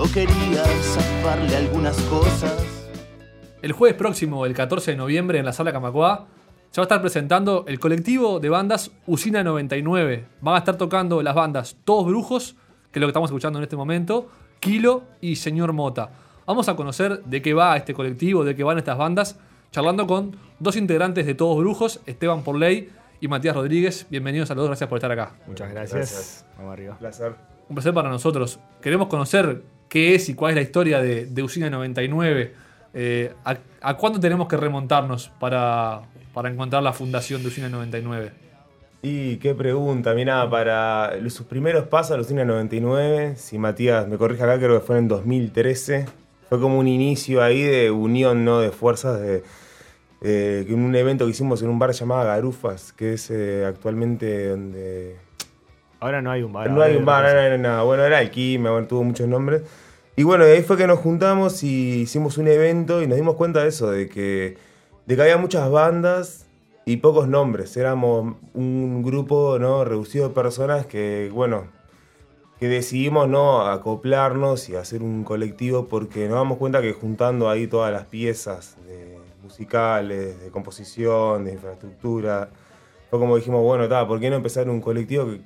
Yo quería zafarle algunas cosas. El jueves próximo, el 14 de noviembre, en la sala Camacuá, se va a estar presentando el colectivo de bandas Usina 99. Van a estar tocando las bandas Todos Brujos, que es lo que estamos escuchando en este momento, Kilo y Señor Mota. Vamos a conocer de qué va este colectivo, de qué van estas bandas, charlando con dos integrantes de Todos Brujos, Esteban Porley y Matías Rodríguez. Bienvenidos a los dos, gracias por estar acá. Muchas gracias. Gracias. Vamos arriba. Placer. Un placer para nosotros. Queremos conocer qué es y cuál es la historia de, de Usina 99. Eh, a, cuándo tenemos que remontarnos para, para encontrar la fundación de Usina 99? Y qué pregunta, mira, para sus primeros pasos a los Cine 99, si Matías me corrige acá, creo que fue en 2013, fue como un inicio ahí de unión, ¿no? De fuerzas, de, eh, un evento que hicimos en un bar llamado Garufas, que es eh, actualmente donde... Ahora no hay un bar. no hay un bar, no, no, no, bueno, era Alquimia, bueno, tuvo muchos nombres. Y bueno, de ahí fue que nos juntamos y hicimos un evento y nos dimos cuenta de eso, de que, de que había muchas bandas y pocos nombres. Éramos un grupo ¿no? reducido de personas que, bueno, que decidimos no acoplarnos y hacer un colectivo porque nos damos cuenta que juntando ahí todas las piezas de musicales, de composición, de infraestructura, fue como dijimos, bueno, ta, ¿por qué no empezar un colectivo que,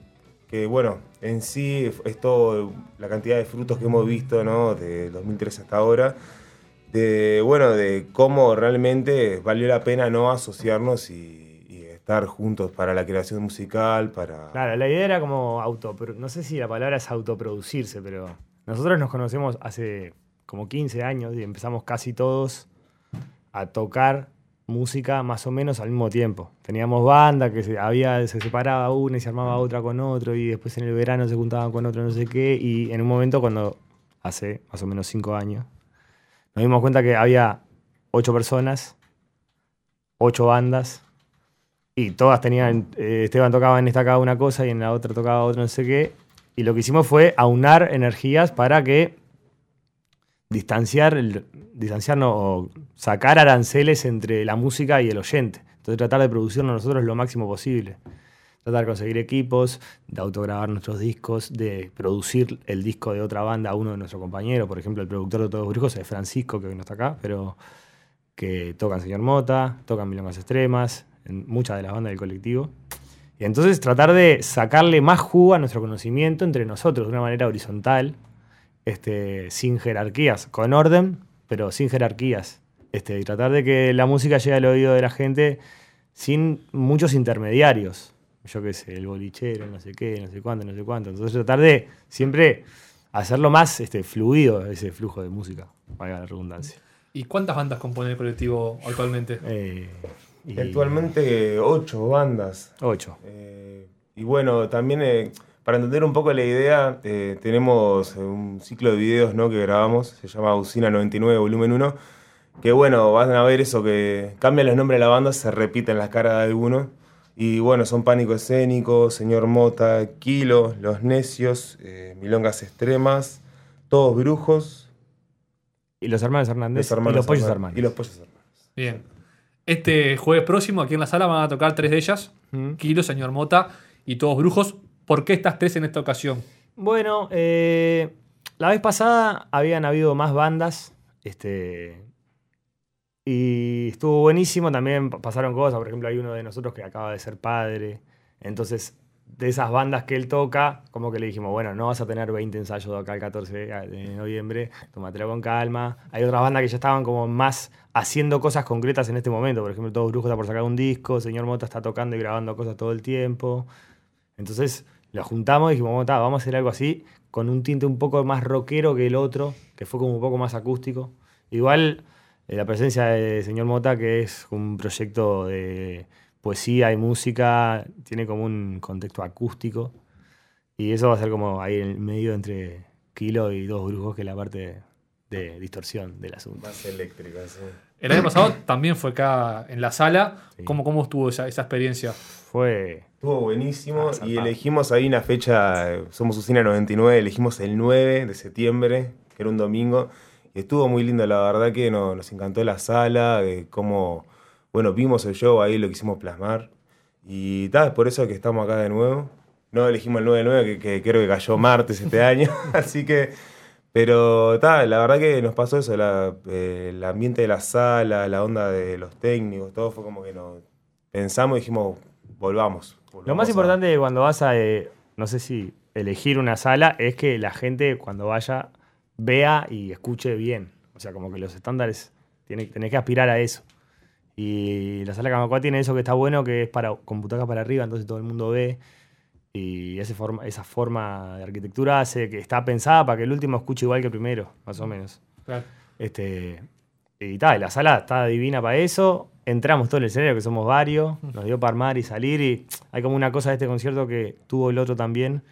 que, bueno, en sí es todo la cantidad de frutos que hemos visto, ¿no? De 2013 hasta ahora, de, bueno, de cómo realmente valió la pena no asociarnos y, y estar juntos para la creación musical, para... Claro, la idea era como auto. No sé si la palabra es autoproducirse, pero nosotros nos conocemos hace como 15 años y empezamos casi todos a tocar música más o menos al mismo tiempo. Teníamos banda que se, había, se separaba una y se armaba otra con otro y después en el verano se juntaban con otro no sé qué y en un momento cuando hace más o menos 5 años nos dimos cuenta que había 8 personas, 8 bandas y todas tenían, eh, Esteban tocaba en esta cada una cosa y en la otra tocaba otra no sé qué. Y lo que hicimos fue aunar energías para que distanciar, el, distanciarnos o sacar aranceles entre la música y el oyente. Entonces tratar de producirnos nosotros lo máximo posible. Tratar de conseguir equipos, de autograbar nuestros discos, de producir el disco de otra banda a uno de nuestros compañeros. Por ejemplo, el productor de Todos Brujos es Francisco, que hoy no está acá, pero que tocan Señor Mota, tocan Milongas Extremas, en muchas de las bandas del colectivo. Y entonces tratar de sacarle más jugo a nuestro conocimiento entre nosotros de una manera horizontal, este, sin jerarquías, con orden, pero sin jerarquías. Este, y tratar de que la música llegue al oído de la gente sin muchos intermediarios. Yo qué sé, el bolichero, no sé qué, no sé cuánto, no sé cuánto. Entonces tratar de siempre hacerlo más este, fluido ese flujo de música, valga la redundancia. ¿Y cuántas bandas compone el colectivo actualmente? Eh, y- Actualmente ocho bandas. Ocho. Eh, y bueno, también eh, para entender un poco la idea, eh, tenemos eh, un ciclo de videos ¿no? que grabamos, se llama Usina 99 Volumen 1, que bueno, van a ver eso, que cambian los nombres de la banda, se repiten las caras de alguno. Y bueno, son Pánico Escénico, Señor Mota, Kilo, Los Necios, eh, Milongas Extremas, Todos Brujos, Y los hermanos Hernández Los Hermanos y los pollos hermanos. Y los Pollos Hermanos. Bien. Este jueves próximo, aquí en la sala, van a tocar tres de ellas: Mm. Kilo, Señor Mota y Todos Brujos. ¿Por qué estas tres en esta ocasión? Bueno, eh, la vez pasada habían habido más bandas. Este, y estuvo buenísimo. También pa- pasaron cosas. Por ejemplo, hay uno de nosotros que acaba de ser padre. Entonces, de esas bandas que él toca, como que le dijimos, bueno, no vas a tener 20 ensayos de acá el 14 de noviembre, tómatelo con calma. Hay otras bandas que ya estaban como más haciendo cosas concretas en este momento. Por ejemplo, Todos Brujos está por sacar un disco, Señor Mota está tocando y grabando cosas todo el tiempo. Entonces, lo juntamos y dijimos, "Bueno, ta, vamos a hacer algo así, con un tinte un poco más rockero que el otro, que fue como un poco más acústico. Igual, eh, la presencia de Señor Mota, que es un proyecto de poesía y música, tiene como un contexto acústico. Y eso va a ser como ahí en el medio entre Kilo y dos brujos, que es la parte de distorsión del asunto. Más eléctrica, sí. El año pasado también fue acá en la sala. Sí. ¿Cómo, cómo estuvo esa, esa experiencia? Fue. Estuvo buenísimo Ah, y elegimos ahí una fecha, somos Usina 99, elegimos el 9 de septiembre, que era un domingo, y estuvo muy lindo, la verdad que no- nos encantó la sala, cómo, bueno, vimos el show ahí, lo quisimos plasmar, y tal, es por eso que estamos acá de nuevo. No elegimos el 9-9, que, que creo que cayó martes este año, así que, pero tal, la verdad que nos pasó eso, la- eh, el ambiente de la sala, la onda de los técnicos, todo fue como que nos pensamos y dijimos, volvamos. Lo más a- importante cuando vas a, eh, no sé si elegir una sala, es que la gente cuando vaya vea y escuche bien. O sea, como que los estándares, tiene, tenés que aspirar a eso. Y la sala Camacua tiene eso que está bueno, que es para computadoras para arriba, entonces todo el mundo ve. Y ese forma, esa forma de arquitectura hace que está pensada para que el último escuche igual que el primero, más o menos. Claro. Este, y tal, la sala está divina para eso. Entramos todo en el escenario, que somos varios. Nos dio para armar y salir. Y hay como una cosa de este concierto que tuvo el otro también.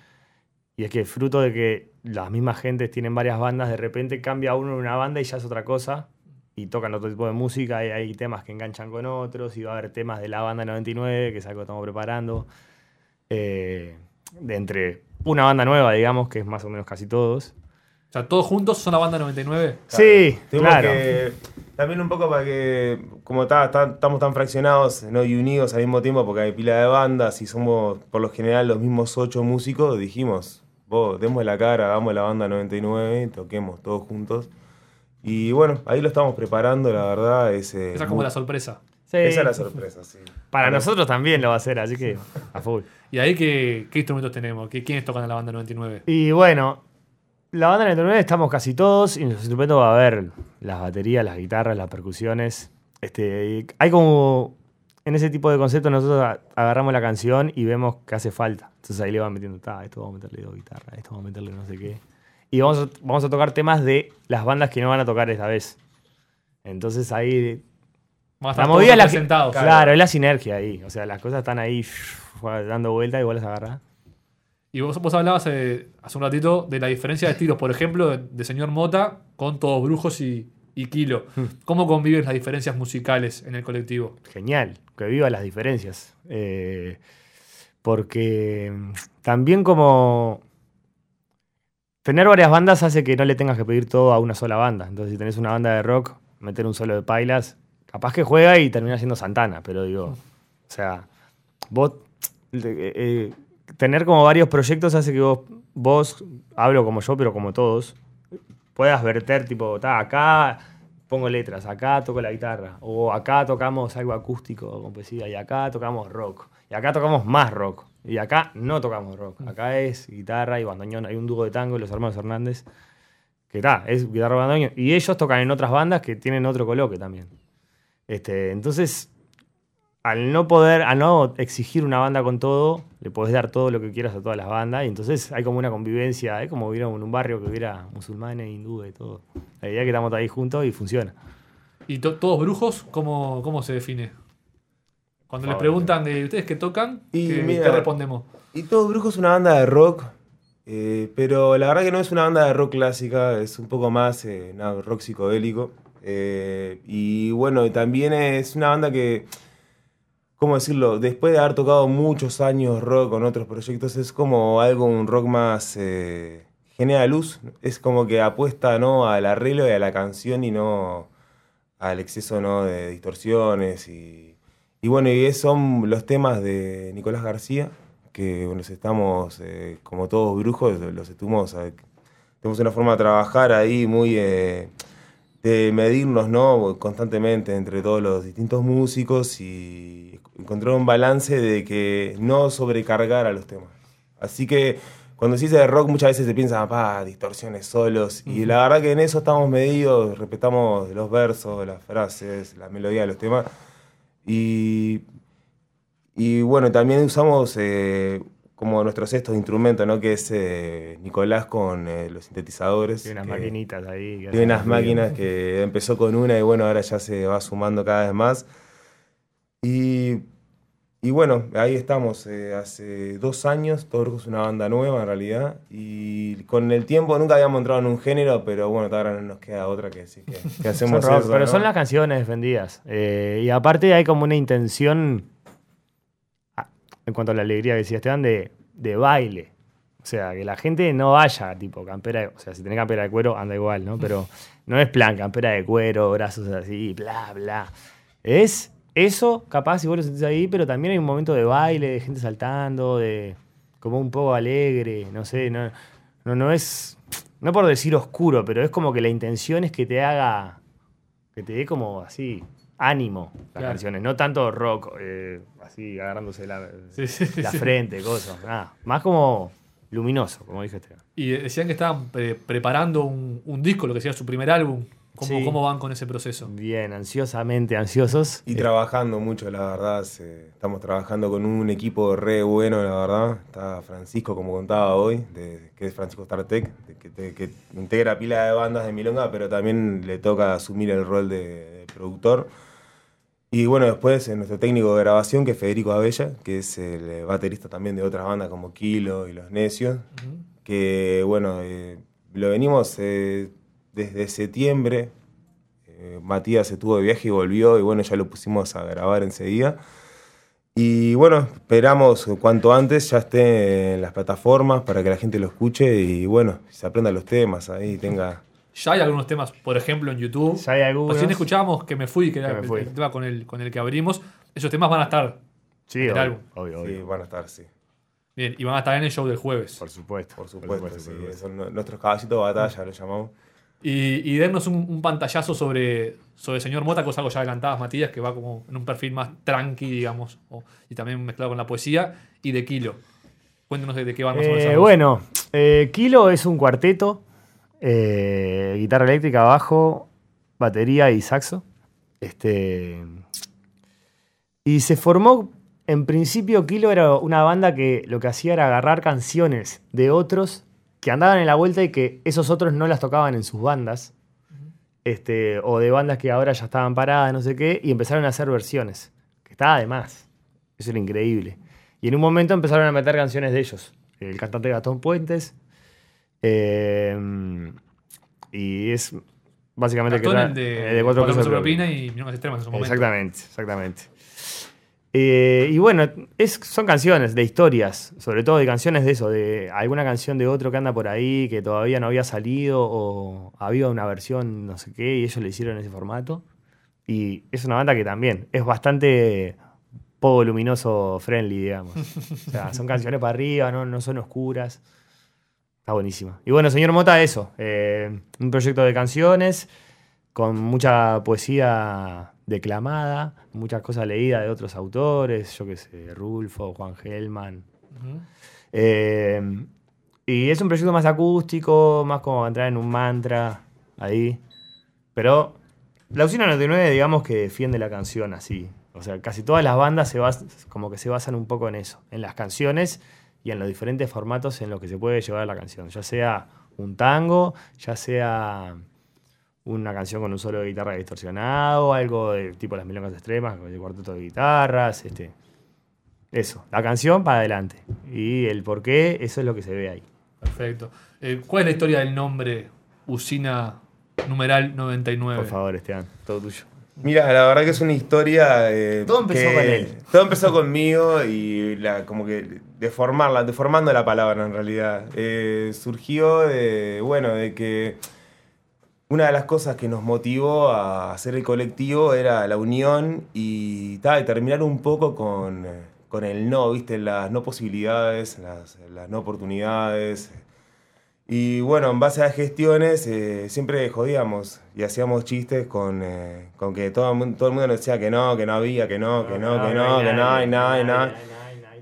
Y es que fruto de que las mismas gentes tienen varias bandas, de repente cambia uno en una banda y ya es otra cosa. Y tocan otro tipo de música. Y hay temas que enganchan con otros. Y va a haber temas de la banda 99, que es algo que estamos preparando. Eh, de entre una banda nueva, digamos, que es más o menos casi todos. O sea, todos juntos son la banda 99. Sí, Tuvimos claro. que- también un poco para que, como ta- ta- estamos tan fraccionados ¿no? y unidos al mismo tiempo, porque hay pila de bandas y somos por lo general los mismos ocho músicos, dijimos, vos, demos la cara, hagamos la banda 99, toquemos todos juntos. Y bueno, ahí lo estamos preparando, la verdad. Es, eh, Esa es como muy- la sorpresa. Sí. esa es la sorpresa, sí. Para nosotros también lo va a hacer, así que a full. ¿Y ahí qué, qué instrumentos tenemos? ¿Qué, ¿Quiénes tocan la banda 99? Y bueno, la banda 99 estamos casi todos y en los instrumentos va a haber las baterías, las guitarras, las percusiones. Este, hay como, en ese tipo de conceptos nosotros agarramos la canción y vemos que hace falta. Entonces ahí le van metiendo, "Ta, esto vamos a meterle dos guitarras, esto vamos a meterle no sé qué. Y vamos a, vamos a tocar temas de las bandas que no van a tocar esta vez. Entonces ahí La movida la representados. Claro, es la sinergia ahí. O sea, las cosas están ahí dando vueltas y vos las agarrás. Y vos, vos hablabas eh, hace un ratito de la diferencia de estilos, por ejemplo, de, de Señor Mota con Todos Brujos y, y Kilo. Hmm. ¿Cómo conviven las diferencias musicales en el colectivo? Genial, que viva las diferencias. Eh, porque mm, también como tener varias bandas hace que no le tengas que pedir todo a una sola banda. Entonces, si tenés una banda de rock, meter un solo de pailas, capaz que juega y termina siendo Santana, pero digo, o sea, vos eh, eh, tener como varios proyectos hace que vos, vos, hablo como yo, pero como todos, puedas verter, tipo, ta, acá pongo letras, acá toco la guitarra, o acá tocamos algo acústico con poesía, y acá tocamos rock, y acá tocamos más rock, y acá no tocamos rock, acá es guitarra y bandoneón, hay un dúo de tango, los hermanos Hernández, que está, es guitarra y bandoneón, y ellos tocan en otras bandas que tienen otro coloque también. Este, entonces, al no poder, al no exigir una banda con todo, le podés dar todo lo que quieras a todas las bandas, y entonces hay como una convivencia, es como hubiera en un barrio que hubiera musulmanes, hindúes y todo. La idea es que estamos ahí juntos y funciona. ¿Y to- Todos Brujos cómo, cómo se define? Cuando les preguntan de ustedes qué tocan, Y ¿qué, mira- qué respondemos? Y Todo Brujo es una banda de rock, eh, pero la verdad que no es una banda de rock clásica, es un poco más eh, rock psicodélico. Eh, y bueno, también es una banda que, ¿cómo decirlo? Después de haber tocado muchos años rock con otros proyectos, es como algo, un rock más... Eh, genera luz, es como que apuesta ¿no? al arreglo y a la canción y no al exceso ¿no? de distorsiones y, bueno, y son los temas de Nicolás García, que los estamos, eh, como todos brujos, los estuvimos, tenemos una forma de trabajar ahí muy de medirnos ¿no? constantemente entre todos los distintos músicos y encontrar un balance de que no sobrecargar a los temas. Así que cuando se dice de rock muchas veces se piensa, pa, distorsiones solos. Y la verdad que en eso estamos medidos, respetamos los versos, las frases, la melodía de los temas. Y, y bueno, también usamos eh, como nuestro sexto instrumento, ¿no? Que es eh, Nicolás con eh, los sintetizadores. Hay unas que- maquinitas ahí. hacen unas máquinas que empezó con una y bueno, ahora ya se va sumando cada vez más. Y, y bueno, ahí estamos, eh, hace dos años, Brujo es una banda nueva en realidad, y con el tiempo nunca habíamos entrado en un género, pero bueno, ahora no nos queda otra que decir que, que hacemos rock, eso, pero ¿no? son las canciones defendidas. Y aparte hay como una intención, en cuanto a la alegría que decía Esteban, de, de baile. O sea, que la gente no vaya tipo campera, de- o sea, si tenés campera de cuero, anda igual, ¿no? Pero no es plan campera de cuero, brazos así, bla, bla. Es eso, capaz, si vos lo sentís ahí, pero también hay un momento de baile, de gente saltando, de como un poco alegre, no sé, no, no, no es, no por decir oscuro, pero es como que la intención es que te haga, que te dé como así, ánimo las Claro. canciones, no tanto rock, eh, así agarrándose la, Sí, sí, la sí. frente, cosas, nada, más como luminoso, como dije Esteban. Y decían que estaban pre- preparando un, un disco, lo que sería su primer álbum. ¿Cómo, Sí. cómo van con ese proceso? Bien, ansiosamente ansiosos. Y Eh, trabajando mucho, la verdad. se- estamos trabajando con un equipo re bueno, la verdad. Está Francisco, como contaba hoy, de- que es Francisco Startec, que, te- que integra pila de bandas de Milonga, pero también le toca asumir el rol de, de productor. Y bueno, después eh, nuestro técnico de grabación, que es Federico Abella, que es el eh, baterista también de otras bandas como Kilo y Los Necios, que bueno, eh, lo venimos eh, desde septiembre. Eh, Matías se tuvo de viaje y volvió, y bueno, ya lo pusimos a grabar enseguida. Y bueno, esperamos cuanto antes ya esté en las plataformas para que la gente lo escuche y bueno, se aprenda los temas ahí, tenga... Ya hay algunos temas, por ejemplo, en YouTube. Ya hay algunos. Recién escuchábamos que me fui, que era Que el- fui. el tema con el, con el que abrimos. Esos temas van a estar. Sí, el obvio, álbum. obvio, obvio. Sí, van a estar, sí. Bien, y van a estar en el show del jueves. Por supuesto. Por supuesto, sí, por supuesto. son nu- nuestros caballitos de batalla, lo llamamos. Y, y darnos un, un pantallazo sobre, sobre el señor Mota, que es algo ya adelantabas, Matías, que va como en un perfil más tranqui, digamos, o- y también mezclado con la poesía, y de Kilo. Cuéntenos de, de qué van más o menos Eh, bueno, eh, Kilo es un cuarteto, eh, guitarra eléctrica, bajo, batería y saxo. Este, y se formó, en principio Kilo era una banda que lo que hacía era agarrar canciones de otros que andaban en la vuelta y que esos otros no las tocaban en sus bandas. Este, o de bandas que ahora ya estaban paradas, no sé qué, y empezaron a hacer versiones. Que estaba de más. Eso era increíble. Y en un momento empezaron a meter canciones de ellos. El cantante Gastón Puentes. Eh, y es básicamente el de, eh, de cuatro Cuatro pesos pesos de propina y Milongas Extremas en su momento. Exactamente, exactamente. Eh, y bueno, es, son canciones de historias, sobre todo de canciones de eso, de alguna canción de otro que anda por ahí que todavía no había salido o había una versión no sé qué y ellos le hicieron ese formato. Y es una banda que también es bastante poco luminoso friendly, digamos. O sea, son canciones para arriba, no, no son oscuras. Está buenísima. Y bueno, señor Mota, eso. eh, un proyecto de canciones con mucha poesía declamada, muchas cosas leídas de otros autores, yo qué sé, Rulfo, Juan Gelman. Eh, y es un proyecto más acústico, más como entrar en un mantra ahí. Pero la Usina 99, digamos que defiende la canción así. O sea, casi todas las bandas se bas- como que se basan un poco en eso, en las canciones y en los diferentes formatos en los que se puede llevar la canción. Ya sea un tango, ya sea una canción con un solo de guitarra distorsionado, algo de tipo las milongas extremas, de cuarteto de guitarras, este. Eso, la canción para adelante. Y el por qué, eso es lo que se ve ahí. Perfecto. Eh, ¿Cuál es la historia del nombre Usina numeral 99? Por favor, Esteban, todo tuyo. Mira, la verdad que es una historia. eh, Todo empezó que- con él. Todo empezó conmigo y la, como que deformarla, deformando la palabra en realidad. Eh, surgió de, bueno, de que una de las cosas que nos motivó a hacer el colectivo era la unión y, ta, y terminar un poco con, con el no, ¿viste? Las no posibilidades, las, las no oportunidades. Y bueno, en base a gestiones eh, siempre jodíamos y hacíamos chistes con, eh, con que todo todo el mundo nos decía que no, que no había, que no, que no, que no, que no, y nada, y nada.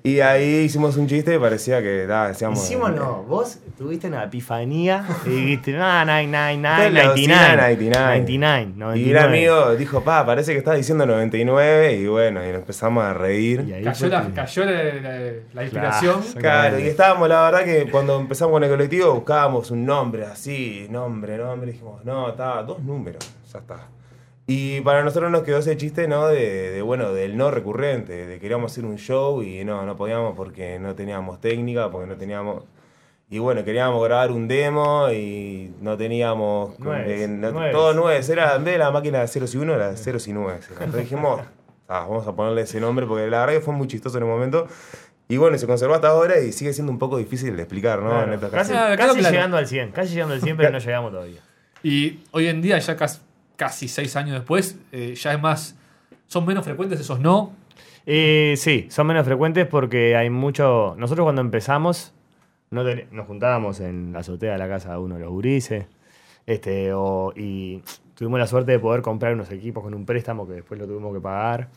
Y ahí hicimos un chiste y parecía que da, decíamos. Hicimos no, vos tuviste una epifanía y dijiste, no, Esta es la 99, Usina 99. 99, 99. Y un amigo dijo, pa, parece que estás diciendo 99 y bueno, y nos empezamos a reír. Y ahí Cayó, la, que- cayó la, la- la inspiración. Claro. Claro, y estábamos, la verdad que cuando empezamos con el colectivo buscábamos un nombre así, nombre, nombre, dijimos, no, está, dos números, ya está. Y para nosotros nos quedó ese chiste, ¿no? De, de, bueno, del no recurrente, de queríamos hacer un show y no, no podíamos porque no teníamos técnica, porque no teníamos... Y bueno, queríamos grabar un demo y no teníamos... Nueves, eh, no- nueves. todo nueves, era en vez de la máquina de ceros y uno, era ceros y nueves. Entonces dijimos, "Ah, vamos a ponerle ese nombre porque la verdad que fue muy chistoso en el momento. Y bueno, se conservó hasta ahora y sigue siendo un poco difícil de explicar, ¿no? Claro, En casi casi claro. llegando al 100, casi llegando al 100, pero no llegamos todavía. Y hoy en día, ya casi, casi seis años después, eh, ya es más. Son menos frecuentes esos no. Eh, sí, son menos frecuentes porque hay mucho. Nosotros cuando empezamos, no nos juntábamos en la azotea de la casa de uno de los gurises. Este, o- y tuvimos la suerte de poder comprar unos equipos con un préstamo que después lo tuvimos que pagar.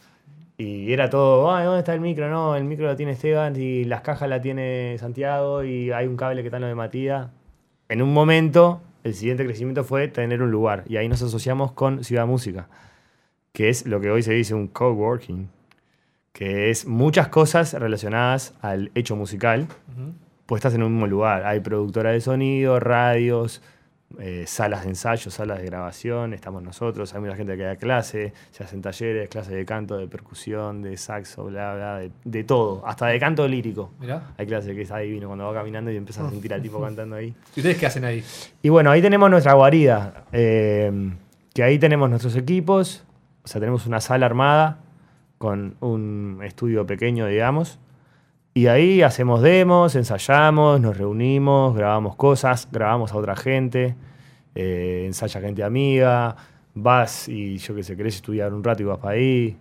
Y era todo, ay, ¿dónde está el micro? No, el micro lo tiene Esteban y las cajas la tiene Santiago y hay un cable que está en lo de Matías. En un momento, el siguiente crecimiento fue tener un lugar. Y ahí nos asociamos con Ciudad Música, que es lo que hoy se dice un coworking que es muchas cosas relacionadas al hecho musical puestas en un mismo lugar. Hay productora de sonido, radios, eh, salas de ensayo, salas de grabación, estamos nosotros, hay mucha gente que da clase, se hacen talleres, clases de canto, de percusión, de saxo, bla, bla, de, de todo, hasta de canto lírico. Mirá. Hay clases que está divino cuando va caminando y empiezas a sentir al tipo cantando ahí. ¿Y ustedes qué hacen ahí? Y bueno, ahí tenemos nuestra guarida, eh, que ahí tenemos nuestros equipos, o sea, tenemos una sala armada con un estudio pequeño, digamos, y ahí hacemos demos, ensayamos, nos reunimos, grabamos cosas, grabamos a otra gente, eh, ensaya gente amiga, vas y yo qué sé, querés estudiar un rato y vas para ahí.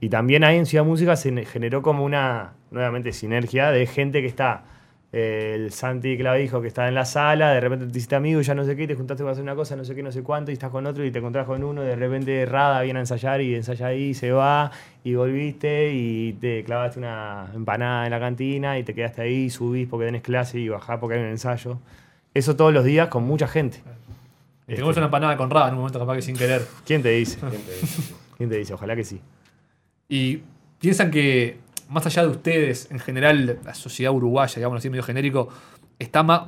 Y también ahí en Ciudad Música se generó como una, nuevamente, sinergia de gente que está, el Santi Clavijo que está en la sala, de repente te hiciste amigo y ya no sé qué, te juntaste para hacer una cosa, no sé qué, no sé cuánto, y estás con otro y te encontrás con uno, y de repente Rada viene a ensayar y ensaya ahí, se va, y volviste y te clavaste una empanada en la cantina y te quedaste ahí, subís porque tenés clase y bajás porque hay un ensayo. Eso todos los días con mucha gente. Y Tenemos una empanada con raba en un momento capaz que sin querer. ¿Quién te dice? ¿Quién te dice? Ojalá que sí. Y piensan que, más allá de ustedes, en general, la sociedad uruguaya, digamos así, medio genérico, está más,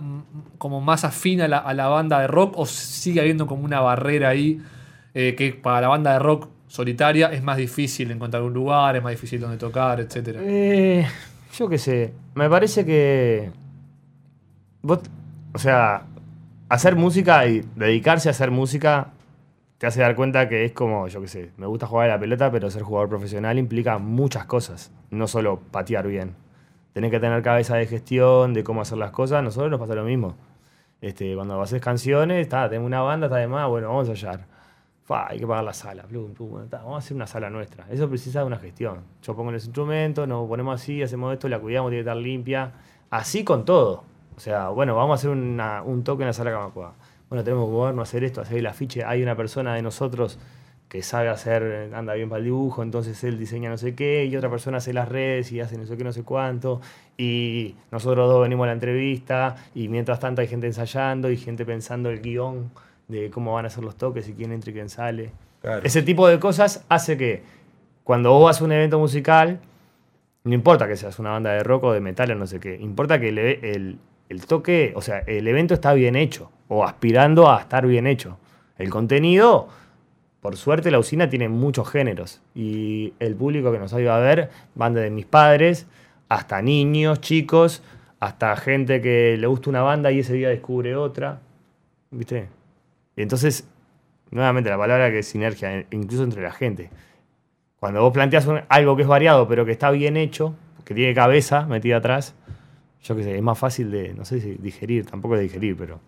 como más afín a la, a la banda de rock o sigue habiendo como una barrera ahí eh, que para la banda de rock solitaria es más difícil encontrar un lugar, es más difícil donde tocar, etcétera. Eh, yo qué sé. Me parece que. O sea, hacer música y dedicarse a hacer música te hace dar cuenta que es como, yo qué sé, me gusta jugar a la pelota, pero ser jugador profesional implica muchas cosas. No solo patear bien. Tenés que tener cabeza de gestión, de cómo hacer las cosas. Nosotros nos pasa lo mismo. Este, cuando haces canciones, está, tenemos una banda, está de más, bueno, vamos a ensayar. Fa, hay que pagar la sala, plum, plum, vamos a hacer una sala nuestra. Eso precisa de una gestión. Yo pongo los instrumentos, nos ponemos así, hacemos esto, la cuidamos, tiene que estar limpia. Así con todo. O sea, bueno, vamos a hacer una- un toque en la sala Camacuá. Bueno, tenemos que movernos hacer esto, hacer el afiche. Hay una persona de nosotros que sabe hacer, anda bien para el dibujo, entonces él diseña no sé qué, y otra persona hace las redes y hace no sé qué, no sé cuánto, y nosotros dos venimos a la entrevista, y mientras tanto hay gente ensayando y gente pensando el guion de cómo van a ser los toques y quién entra y quién sale. Claro. Ese tipo de cosas hace que cuando vos vas a un evento musical, no importa que seas una banda de rock o de metal o no sé qué, importa que el, el- el toque, o sea, el evento está bien hecho o aspirando a estar bien hecho. El contenido, por suerte, la usina tiene muchos géneros y el público que nos ha ido a ver van desde mis padres hasta niños, chicos, hasta gente que le gusta una banda y ese día descubre otra. ¿Viste? Y entonces, nuevamente la palabra que es sinergia, eh, incluso entre la gente. Cuando vos planteas algo que es variado, pero que está bien hecho, que tiene cabeza metida atrás, yo qué sé, es más fácil de, no sé si digerir, tampoco de digerir, pero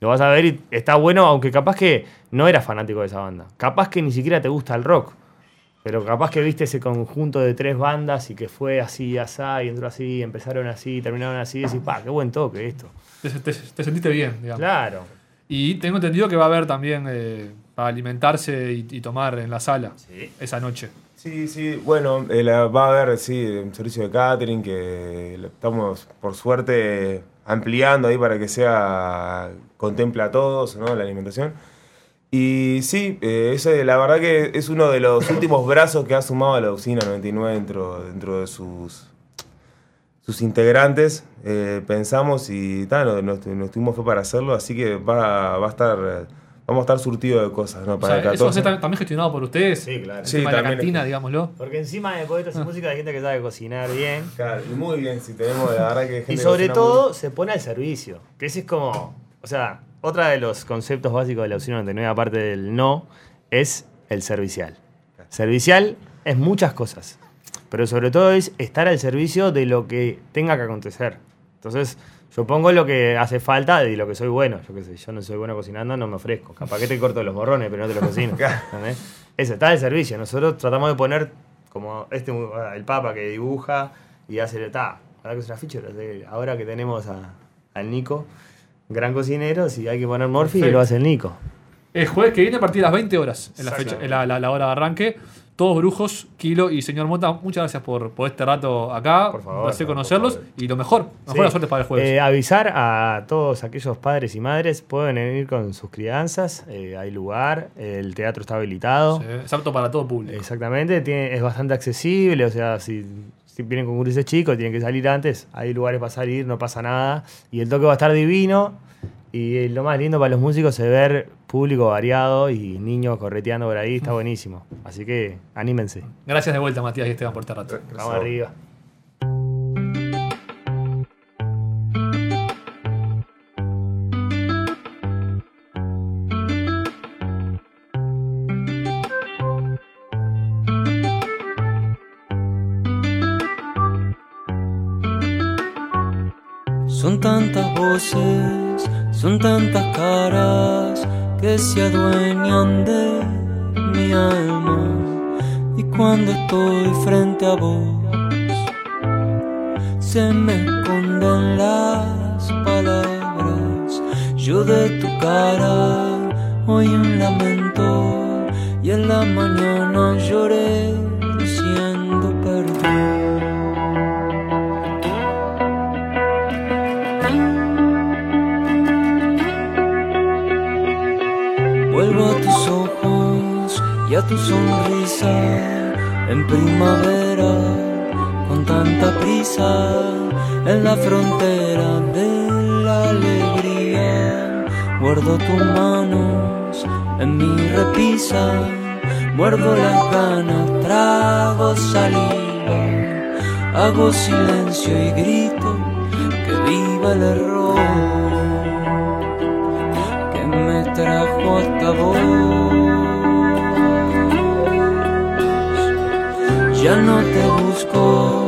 lo vas a ver y está bueno, aunque capaz que no eras fanático de esa banda. Capaz que ni siquiera te gusta el rock. Pero capaz que viste ese conjunto de tres bandas y que fue así, así, y entró así, empezaron así, terminaron así, y decís, pa, qué buen toque esto. Te, te- te sentiste bien, digamos. Claro. Y tengo entendido que va a haber también eh, para alimentarse y, y tomar en la sala esa noche. Sí, sí, bueno, eh, va a haber, sí, un servicio de catering que estamos, por suerte, ampliando ahí para que sea, contempla a todos, ¿no? La alimentación. Y sí, eh, la verdad que es uno de los últimos brazos que ha sumado a la usina 99 dentro, dentro de sus, sus integrantes. Eh, pensamos y tal, nos, nos- tuvimos fe para hacerlo, así que va, va a estar, vamos a estar surtidos de cosas, ¿no? O Para sea, el eso va a 14. ser tam- también gestionado por ustedes. Sí, claro. El Sí, tema de la también cantina, es- digámoslo. Porque encima de poetas y música hay gente que sabe cocinar bien. Claro, y muy bien, si tenemos, la verdad que gente Y que sobre cocina todo se pone al servicio. Que ese es como. O sea, otra de los conceptos básicos de la opción 99, aparte del no, es el servicial. Servicial es muchas cosas. Pero sobre todo es estar al servicio de lo que tenga que acontecer. Entonces, yo pongo lo que hace falta de lo que soy bueno. Yo qué sé, yo no soy bueno cocinando, no me ofrezco. Capaz que te corto los morrones, pero no te los cocino. ¿entendés? Eso, está al servicio. Nosotros tratamos de poner como este el papa que dibuja y hace está. Ahora que es una ficha, ahora que tenemos a- al Nico, gran cocinero, si hay que poner Morphy, lo hace el Nico. El jueves que viene a partir de las 20 horas, en la, fecha, en la, la- la hora de arranque. Todos brujos, Kilo y señor Mota, muchas gracias por, por este rato acá. Por favor, Un placer conocerlos. Y lo mejor, mejor Sí. la suerte para el jueves. Eh, avisar a todos aquellos padres y madres, pueden venir con sus crianzas, eh, hay lugar, el teatro está habilitado. Sí, es apto para todo público. Exactamente, tiene- es bastante accesible, o sea, si, si vienen con gurises chicos, tienen que salir antes, hay lugares para salir, no pasa nada. Y el toque va a estar divino. Y lo más lindo para los músicos es ver público variado y niños correteando por ahí, está buenísimo. Así que anímense. Gracias de vuelta, Matías y Esteban, por este rato. Vamos arriba. Son tantas voces, son tantas caras que se adueñan de mi alma. Y cuando estoy frente a vos, se me esconden las palabras. Yo de tu cara oí un lamento y en la mañana lloré tu sonrisa en primavera con tanta prisa en la frontera de la alegría. Guardo tus manos en mi repisa, muerdo las ganas, trago saliva, hago silencio y grito que viva el error Ya no te busco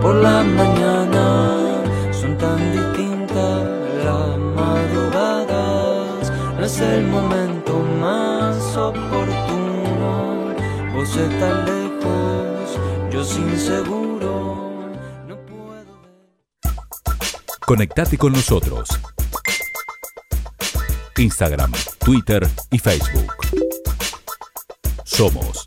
por la mañana, son tan distintas las madrugadas. No es el momento más oportuno, vos estás lejos, yo sin seguro. No puedo. Conectate con nosotros. Instagram, Twitter y Facebook. Somos